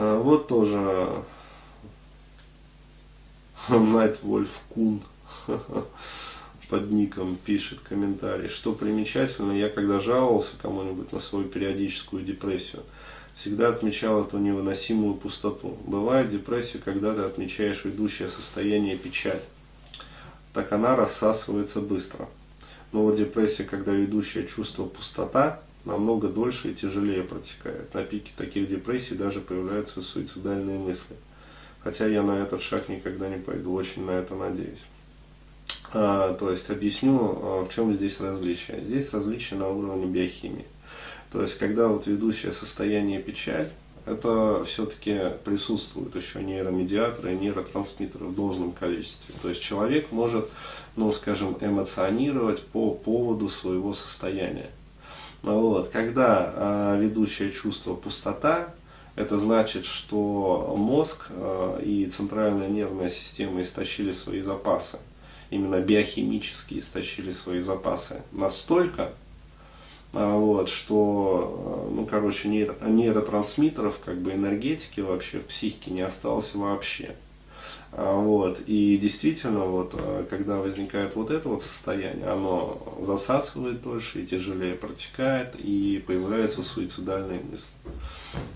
А, вот тоже Найтвольф Кун под ником пишет комментарий, что примечательно, я когда жаловался кому-нибудь на свою периодическую депрессию, всегда отмечал эту невыносимую пустоту. Бывает депрессия, когда ты отмечаешь ведущее состояние печаль, так она рассасывается быстро. Но вот депрессия, когда ведущее чувство пустота, намного дольше и тяжелее протекает. На пике таких депрессий даже появляются суицидальные мысли. Хотя я на этот шаг никогда не пойду, очень на это надеюсь. А, то есть объясню, а, в чем здесь различие. Здесь различие на уровне биохимии. То есть, когда вот ведущее состояние печаль, это все-таки присутствуют еще нейромедиаторы и нейротрансмиттеры в должном количестве. То есть человек может, ну скажем, эмоционировать по поводу своего состояния. Вот. Когда э, ведущее чувство пустота, это значит, что мозг э, и центральная нервная система истощили свои запасы. Именно биохимически истощили свои запасы настолько, э, вот, что, ну, короче, нейро, нейротрансмиттеров, как бы энергетики вообще в психике не осталось вообще. А, вот. И действительно, вот, а, когда возникает вот это вот состояние, оно засасывает дольше и тяжелее протекает, и появляются суицидальные мысли.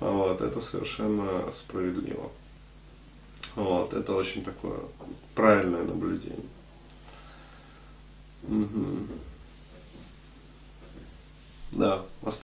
А, вот. Это совершенно справедливо. Вот. Это очень такое правильное наблюдение. Угу. Да,